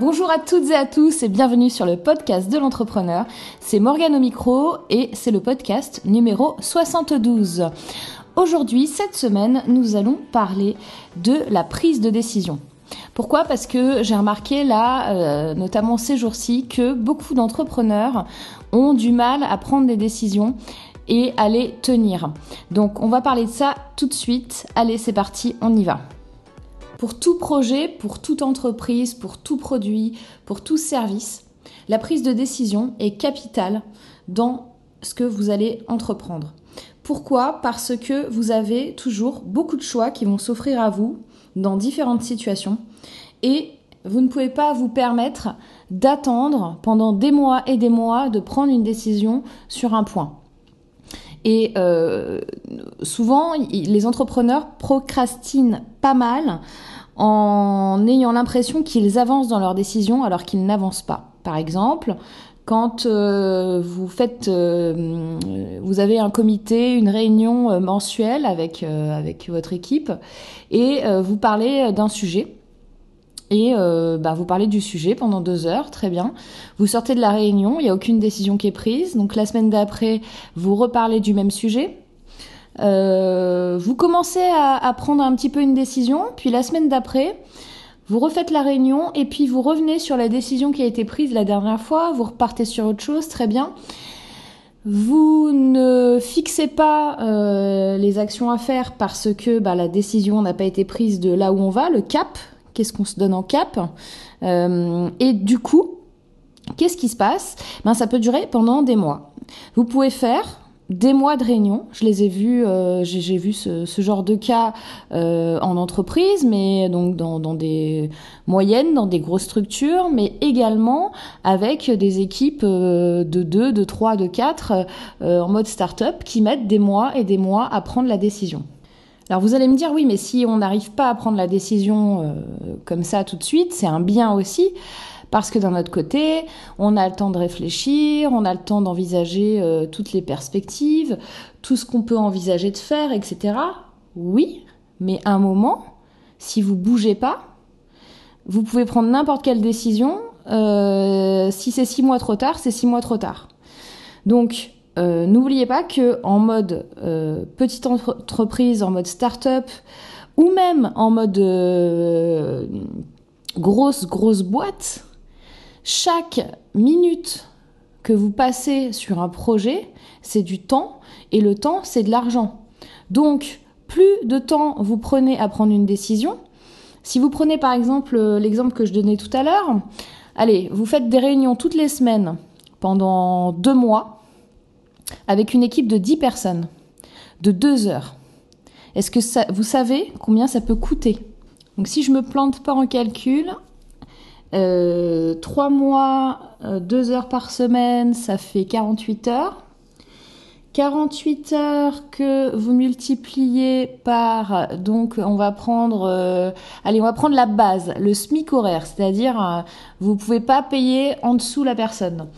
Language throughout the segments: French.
Bonjour à toutes et à tous et bienvenue sur le podcast de l'entrepreneur. C'est Morgane au micro et c'est le podcast numéro 72. Aujourd'hui, cette semaine, nous allons parler de la prise de décision. Pourquoi? Parce que j'ai remarqué là, euh, notamment ces jours-ci, que beaucoup d'entrepreneurs ont du mal à prendre des décisions et à les tenir. Donc on va parler de ça tout de suite. Allez, c'est parti, on y va. Pour tout projet, pour toute entreprise, pour tout produit, pour tout service, la prise de décision est capitale dans ce que vous allez entreprendre. Pourquoi? Parce que vous avez toujours beaucoup de choix qui vont s'offrir à vous dans différentes situations et vous ne pouvez pas vous permettre d'attendre pendant des mois et des mois de prendre une décision sur un point. Et euh, souvent, les entrepreneurs procrastinent pas mal en ayant l'impression qu'ils avancent dans leurs décisions alors qu'ils n'avancent pas. Par exemple, quand euh, vous faites, euh, vous avez un comité, une réunion mensuelle avec avec votre équipe et vous parlez d'un sujet et euh, bah, vous parlez du sujet pendant deux heures, très bien. Vous sortez de la réunion, il n'y a aucune décision qui est prise. Donc la semaine d'après, vous reparlez du même sujet. Euh, vous commencez à, prendre un petit peu une décision, puis la semaine d'après, vous refaites la réunion et puis vous revenez sur la décision qui a été prise la dernière fois, vous repartez sur autre chose, très bien. Vous ne fixez pas euh, les actions à faire parce que bah, la décision n'a pas été prise de là où on va, le cap, qu'est-ce qu'on se donne en cap. Euh, et du coup, qu'est-ce qui se passe? Ben, Ça peut durer pendant des mois. Vous pouvez faire des mois de réunion. Je les ai vus, euh, j'ai vu ce, genre de cas euh, en entreprise, mais donc dans, des moyennes, dans des grosses structures, mais également avec des équipes de 2, de 3, de 4 en mode start-up qui mettent des mois et des mois à prendre la décision. Alors vous allez me dire, oui, mais si on n'arrive pas à prendre la décision euh, comme ça tout de suite, c'est un bien aussi. Parce que d'un autre côté, on a le temps de réfléchir, on a le temps d'envisager euh, toutes les perspectives, tout ce qu'on peut envisager de faire, etc. Oui, mais à un moment, si vous bougez pas, vous pouvez prendre n'importe quelle décision. Euh, si c'est six mois trop tard, c'est six mois trop tard. Donc, euh, n'oubliez pas que en mode euh, petite entreprise, en mode start-up, ou même en mode euh, grosse grosse boîte, chaque minute que vous passez sur un projet, c'est du temps et le temps, c'est de l'argent. Donc, plus de temps vous prenez à prendre une décision, si vous prenez par exemple l'exemple que je donnais tout à l'heure, allez, vous faites des réunions toutes les semaines pendant deux mois, avec une équipe de 10 personnes, de 2 heures. Est-ce que ça, vous savez combien ça peut coûter? Donc si je me plante pas en calcul, euh, 3 mois, 2 euh, heures par semaine, ça fait 48 heures. 48 heures que vous multipliez par, donc on va prendre, euh, allez, on va prendre la base, le SMIC horaire, c'est-à-dire euh, vous pouvez pas payer en dessous la personne.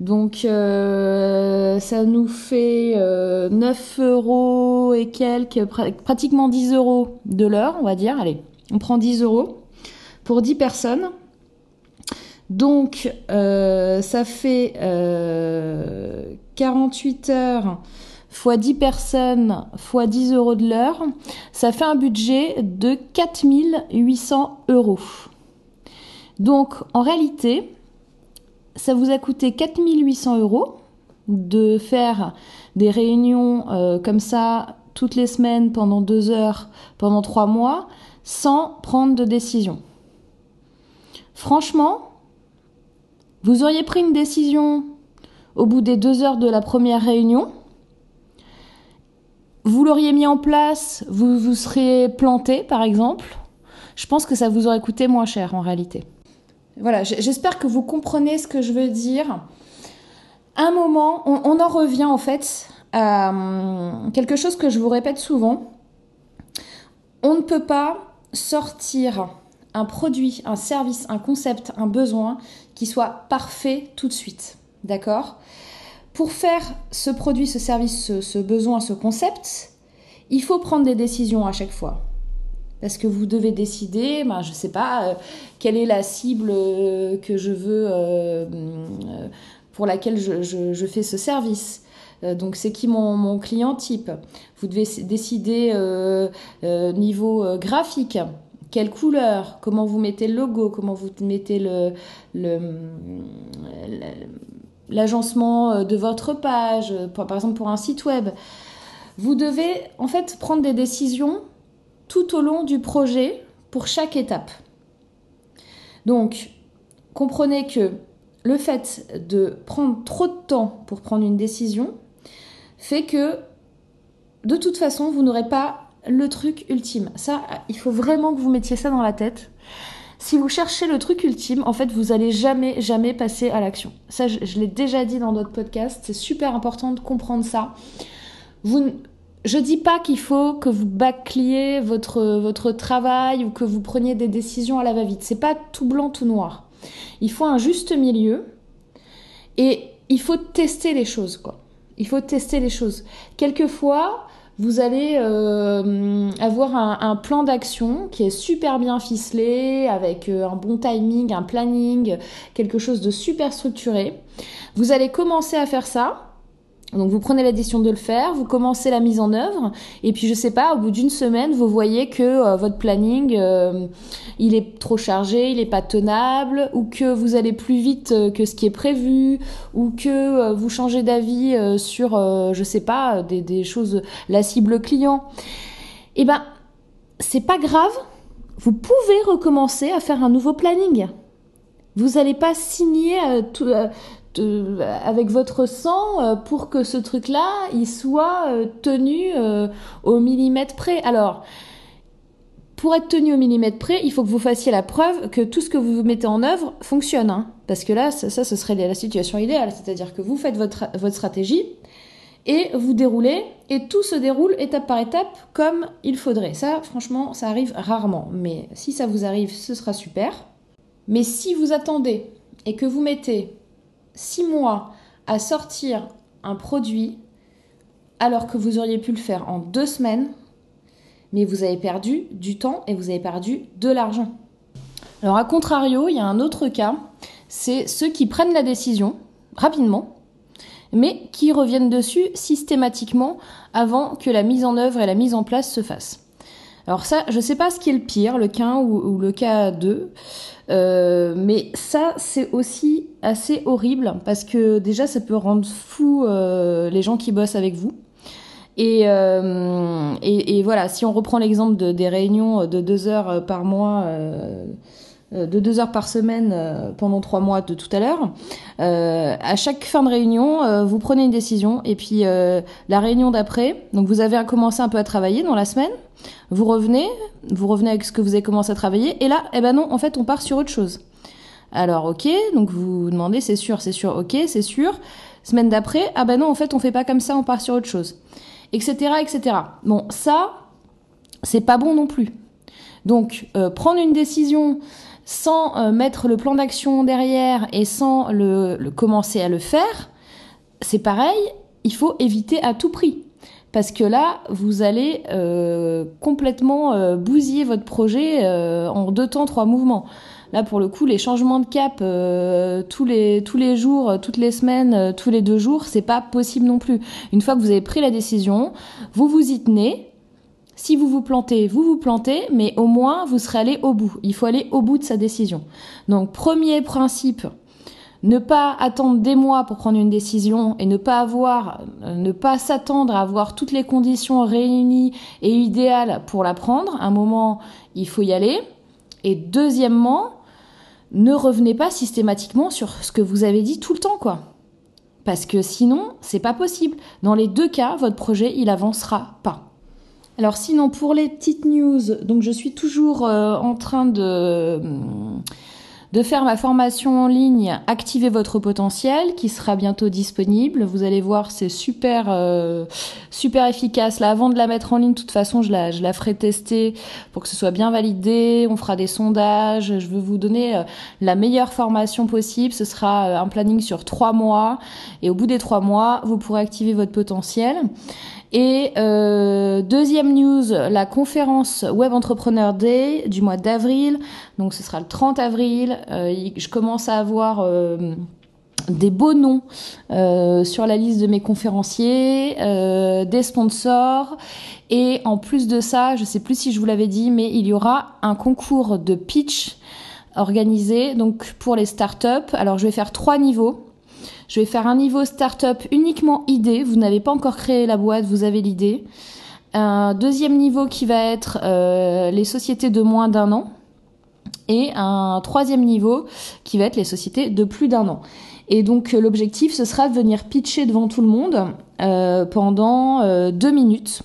Donc euh, ça nous fait 9 euh, euros et quelques, pratiquement 10 euros de l'heure, on va dire. Allez, on prend 10 euros pour 10 personnes. Donc euh, ça fait 48 heures fois 10 personnes fois 10 euros de l'heure. Ça fait un budget de 4800 euros. Donc en réalité, ça vous a coûté 4800 euros de faire des réunions euh, comme ça toutes les semaines pendant deux heures, pendant trois mois, sans prendre de décision. Franchement, vous auriez pris une décision au bout des deux heures de la première réunion, vous l'auriez mis en place, vous vous seriez planté par exemple, je pense que ça vous aurait coûté moins cher en réalité. Voilà, j'espère que vous comprenez ce que je veux dire. Un moment, on, en revient en fait à hum, quelque chose que je vous répète souvent. On ne peut pas sortir un produit, un service, un concept, un besoin qui soit parfait tout de suite. D'accord? Pour faire ce produit, ce service, ce besoin, ce concept, il faut prendre des décisions à chaque fois. Parce que vous devez décider, ben, je ne sais pas, euh, quelle est la cible euh, que je veux, euh, pour laquelle je, fais ce service? donc c'est qui mon, client type? Vous devez décider niveau graphique, quelle couleur, comment vous mettez le logo, comment vous mettez l'agencement de votre page, par exemple pour un site web. Vous devez en fait prendre des décisions tout au long du projet pour chaque étape. Donc, comprenez que le fait de prendre trop de temps pour prendre une décision fait que de toute façon, vous n'aurez pas le truc ultime. Ça, il faut vraiment que vous mettiez ça dans la tête. Si vous cherchez le truc ultime, en fait, vous allez jamais, jamais passer à l'action. Ça, je, l'ai déjà dit dans d'autres podcasts. C'est super important de comprendre ça. Vous, je dis pas qu'il faut que vous bâcliez votre, votre travail ou que vous preniez des décisions à la va-vite. C'est pas tout blanc, tout noir. Il faut un juste milieu et il faut tester les choses, quoi. Il faut tester les choses. Quelquefois, vous allez euh, avoir un, un plan d'action qui est super bien ficelé, avec euh, un bon timing, un planning, quelque chose de super structuré. Vous allez commencer à faire ça, donc vous prenez la décision de le faire, vous commencez la mise en œuvre, et puis je sais pas, au bout d'une semaine, vous voyez que euh, votre planning, euh, il est trop chargé, il est pas tenable, ou que vous allez plus vite euh, que ce qui est prévu, ou que vous changez d'avis sur, je sais pas, des, choses, la cible client. Eh ben, c'est pas grave, vous pouvez recommencer à faire un nouveau planning. Vous n'allez pas signer tout, avec votre sang euh, pour que ce truc-là, il soit euh, tenu euh, au millimètre près. Alors, pour être tenu au millimètre près, il faut que vous fassiez la preuve que tout ce que vous mettez en œuvre fonctionne. Hein. Parce que là, ça, ce serait la situation idéale. C'est-à-dire que vous faites votre, votre stratégie et vous déroulez et tout se déroule étape par étape comme il faudrait. Ça, franchement, ça arrive rarement. Mais si ça vous arrive, ce sera super. Mais si vous attendez et que vous mettez six mois à sortir un produit alors que vous auriez pu le faire en deux semaines, mais vous avez perdu du temps et vous avez perdu de l'argent. Alors à contrario, il y a un autre cas, c'est ceux qui prennent la décision rapidement, mais qui reviennent dessus systématiquement avant que la mise en œuvre et la mise en place se fassent. Alors ça, je ne sais pas ce qui est le pire, le cas 1 ou, le cas 2. Euh, mais ça, c'est aussi assez horrible parce que déjà, ça peut rendre fou euh, les gens qui bossent avec vous. Et, euh, voilà, si on reprend l'exemple de, des réunions de deux heures par mois, de deux heures par semaine euh, pendant trois mois de tout à l'heure, euh, à chaque fin de réunion, vous prenez une décision et puis la réunion d'après, donc vous avez commencé un peu à travailler dans la semaine, vous revenez, vous revenez avec ce que vous avez commencé à travailler, et là, eh ben non, en fait, on part sur autre chose. Alors, ok, donc vous vous demandez, c'est sûr, c'est sûr, ok, c'est sûr. Semaine d'après, ah ben non, en fait, on fait pas comme ça, on part sur autre chose. Etc., etc. Bon, ça, c'est pas bon non plus. Donc, euh, prendre une décision sans euh, mettre le plan d'action derrière et sans le commencer à le faire, c'est pareil, il faut éviter à tout prix parce que là, vous allez euh, complètement euh, bousiller votre projet euh, en deux temps, trois mouvements. Là, pour le coup, les changements de cap tous les tous les jours, toutes les semaines, tous les deux jours, c'est pas possible non plus. Une fois que vous avez pris la décision, vous vous y tenez. Si vous vous plantez, vous vous plantez, mais au moins vous serez allé au bout. Il faut aller au bout de sa décision. Donc, premier principe ne pas attendre des mois pour prendre une décision et ne pas avoir, euh, ne pas s'attendre à avoir toutes les conditions réunies et idéales pour la prendre. Un moment, il faut y aller. Et deuxièmement, ne revenez pas systématiquement sur ce que vous avez dit tout le temps, quoi. Parce que sinon, c'est pas possible. Dans les deux cas, votre projet, il avancera pas. Alors sinon, pour les petites news, donc je suis toujours euh, en train de de faire ma formation en ligne Activez votre potentiel qui sera bientôt disponible. Vous allez voir, c'est super euh, super efficace. Là, avant de la mettre en ligne, de toute façon, je la, je la ferai tester pour que ce soit bien validé. On fera des sondages. Je veux vous donner euh, la meilleure formation possible. Ce sera euh, un planning sur trois mois. Et au bout des trois mois, vous pourrez activer votre potentiel. Et euh, deuxième news, la conférence Web Entrepreneur Day du mois d'avril. Donc ce sera le 30 avril. Euh, je commence à avoir euh, des beaux noms sur la liste de mes conférenciers, des sponsors et en plus de ça, je sais plus si je vous l'avais dit, mais il y aura un concours de pitch organisé donc pour les startups. Alors je vais faire trois niveaux. Je vais faire un niveau startup uniquement idée. Vous n'avez pas encore créé la boîte, vous avez l'idée. Un deuxième niveau qui va être euh, les sociétés de moins d'un an. Et un troisième niveau qui va être les sociétés de plus d'un an. Et donc l'objectif, ce sera de venir pitcher devant tout le monde euh, pendant euh, deux minutes.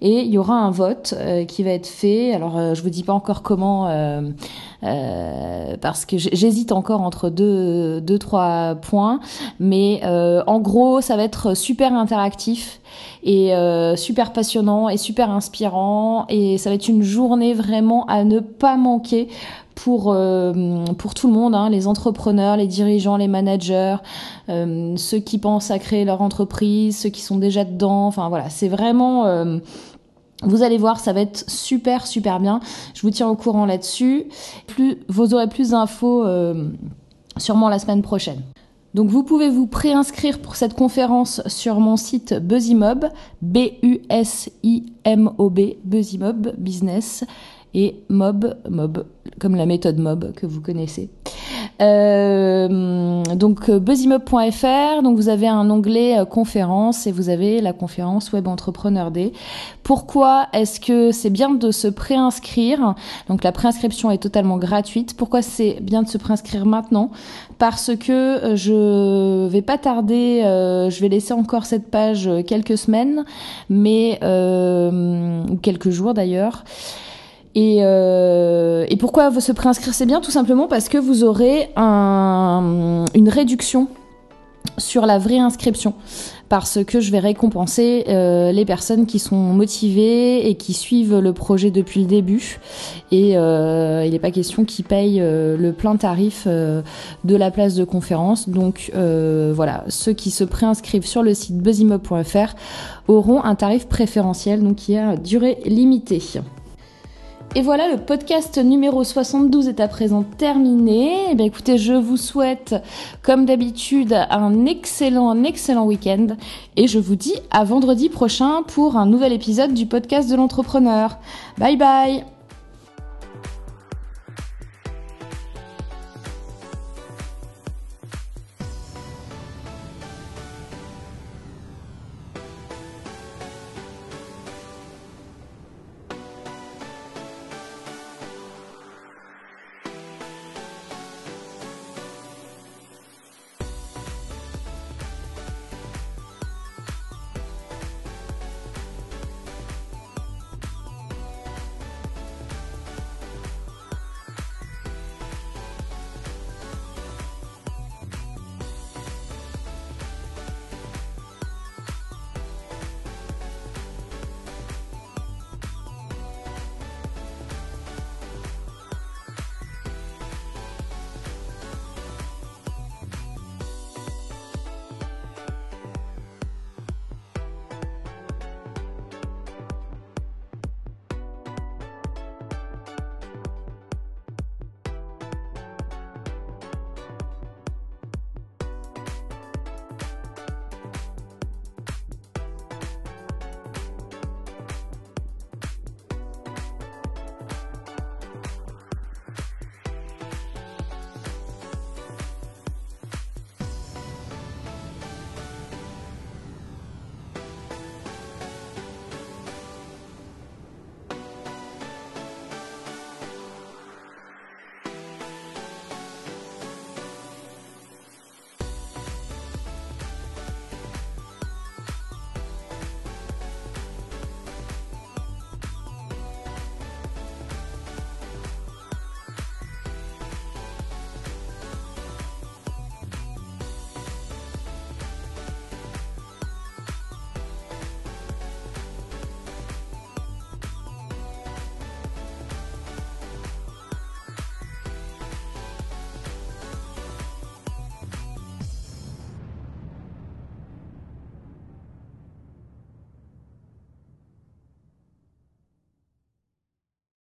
Et il y aura un vote euh, qui va être fait. Alors, euh, je vous dis pas encore comment, euh, euh, parce que j'hésite encore entre deux, deux, trois points. Mais en gros, ça va être super interactif et super passionnant et super inspirant. Et ça va être une journée vraiment à ne pas manquer pour, euh, pour tout le monde, hein, les entrepreneurs, les dirigeants, les managers, euh, ceux qui pensent à créer leur entreprise, ceux qui sont déjà dedans. Enfin voilà, c'est vraiment... Euh, vous allez voir, ça va être super super bien. Je vous tiens au courant là-dessus. Vous aurez plus d'infos sûrement la semaine prochaine. Donc vous pouvez vous préinscrire pour cette conférence sur mon site BuzzyMob, B-U-S-I-M-O-B, BuzzyMob Business et Mob, Mob, comme la méthode Mob que vous connaissez. Euh, donc euh, buzzymob.fr, donc vous avez un onglet euh, conférence et vous avez la conférence Web Entrepreneur Day. Pourquoi est-ce que c'est bien de se préinscrire? Donc la préinscription est totalement gratuite. Pourquoi c'est bien de se préinscrire maintenant? Parce que je vais pas tarder, je vais laisser encore cette page quelques semaines, mais ou quelques jours d'ailleurs. Et, euh, et pourquoi se préinscrire C'est bien tout simplement parce que vous aurez un, une réduction sur la vraie inscription parce que je vais récompenser euh, les personnes qui sont motivées et qui suivent le projet depuis le début. Et euh, il n'est pas question qu'ils payent le plein tarif de la place de conférence. Donc voilà, ceux qui se préinscrivent sur le site buzzymob.fr auront un tarif préférentiel, donc qui a durée limitée. Et voilà, le podcast numéro 72 est à présent terminé. Eh écoutez, je vous souhaite, comme d'habitude, un excellent, un excellent week-end. Et je vous dis à vendredi prochain pour un nouvel épisode du podcast de l'entrepreneur. Bye bye